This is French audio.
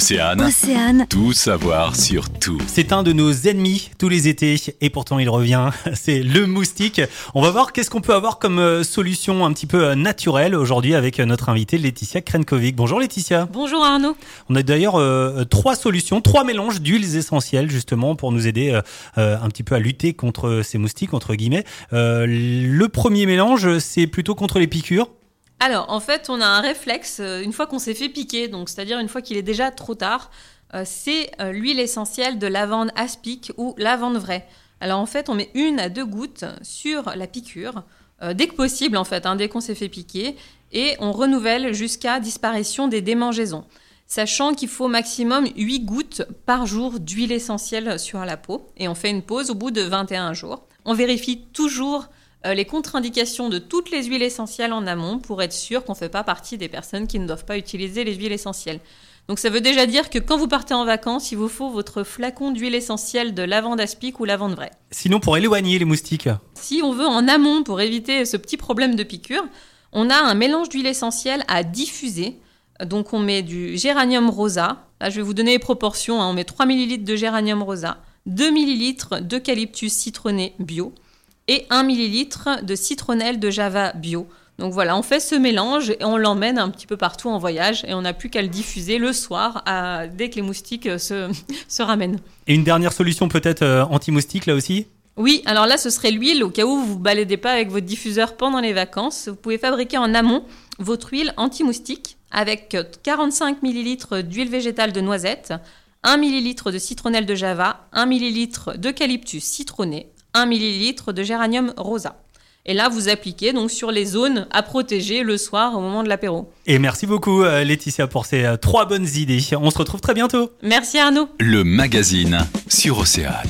Océane, Océane, tout savoir sur tout. C'est un de nos ennemis tous les étés et pourtant il revient. C'est le moustique. On va voir qu'est-ce qu'on peut avoir comme euh, solution un petit peu euh, naturelle aujourd'hui avec euh, notre invitée Laetitia Krenkovic. Bonjour Laetitia. Bonjour Arnaud. On a d'ailleurs euh, trois solutions, trois mélanges d'huiles essentielles justement pour nous aider euh, un petit peu à lutter contre ces moustiques entre guillemets. Euh, le premier mélange c'est plutôt contre les piqûres. Alors, en fait, on a un réflexe euh, une fois qu'on s'est fait piquer, donc c'est-à-dire une fois qu'il est déjà trop tard, euh, c'est euh, l'huile essentielle de lavande aspic ou lavande vraie. Alors en fait, on met une à deux gouttes sur la piqûre, dès que possible en fait, hein, dès qu'on s'est fait piquer, et on renouvelle jusqu'à disparition des démangeaisons. Sachant qu'il faut au maximum 8 gouttes par jour d'huile essentielle sur la peau, et on fait une pause au bout de 21 jours. On vérifie toujours euh, les contre-indications de toutes les huiles essentielles en amont pour être sûr qu'on ne fait pas partie des personnes qui ne doivent pas utiliser les huiles essentielles. Donc ça veut déjà dire que quand vous partez en vacances, il vous faut votre flacon d'huile essentielle de lavande aspic ou lavande vraie. Sinon pour éloigner les moustiques. Si on veut en amont pour éviter ce petit problème de piqûre, on a un mélange d'huile essentielle à diffuser. Donc on met du géranium rosa. Là je vais vous donner les proportions. hein. On met 3 ml de géranium rosa, 2 ml d'eucalyptus citronné bio et 1 ml de citronnelle de java bio. Donc voilà, on fait ce mélange et on l'emmène un petit peu partout en voyage et on n'a plus qu'à le diffuser le soir à- dès que les moustiques euh, se, se ramènent. Et une dernière solution peut-être euh, anti-moustique là aussi? Oui, alors là, ce serait l'huile au cas où vous vous baladez pas avec votre diffuseur pendant les vacances. Vous pouvez fabriquer en amont votre huile anti-moustique avec 45 ml d'huile végétale de noisette, 1 ml de citronnelle de java, 1 ml d'eucalyptus citronné, 1 ml de géranium rosa. Et là, vous appliquez donc sur les zones à protéger le soir au moment de l'apéro. Et merci beaucoup euh, Laetitia pour ces euh, trois bonnes idées. On se retrouve très bientôt. Merci Arnaud. Le magazine sur Océane.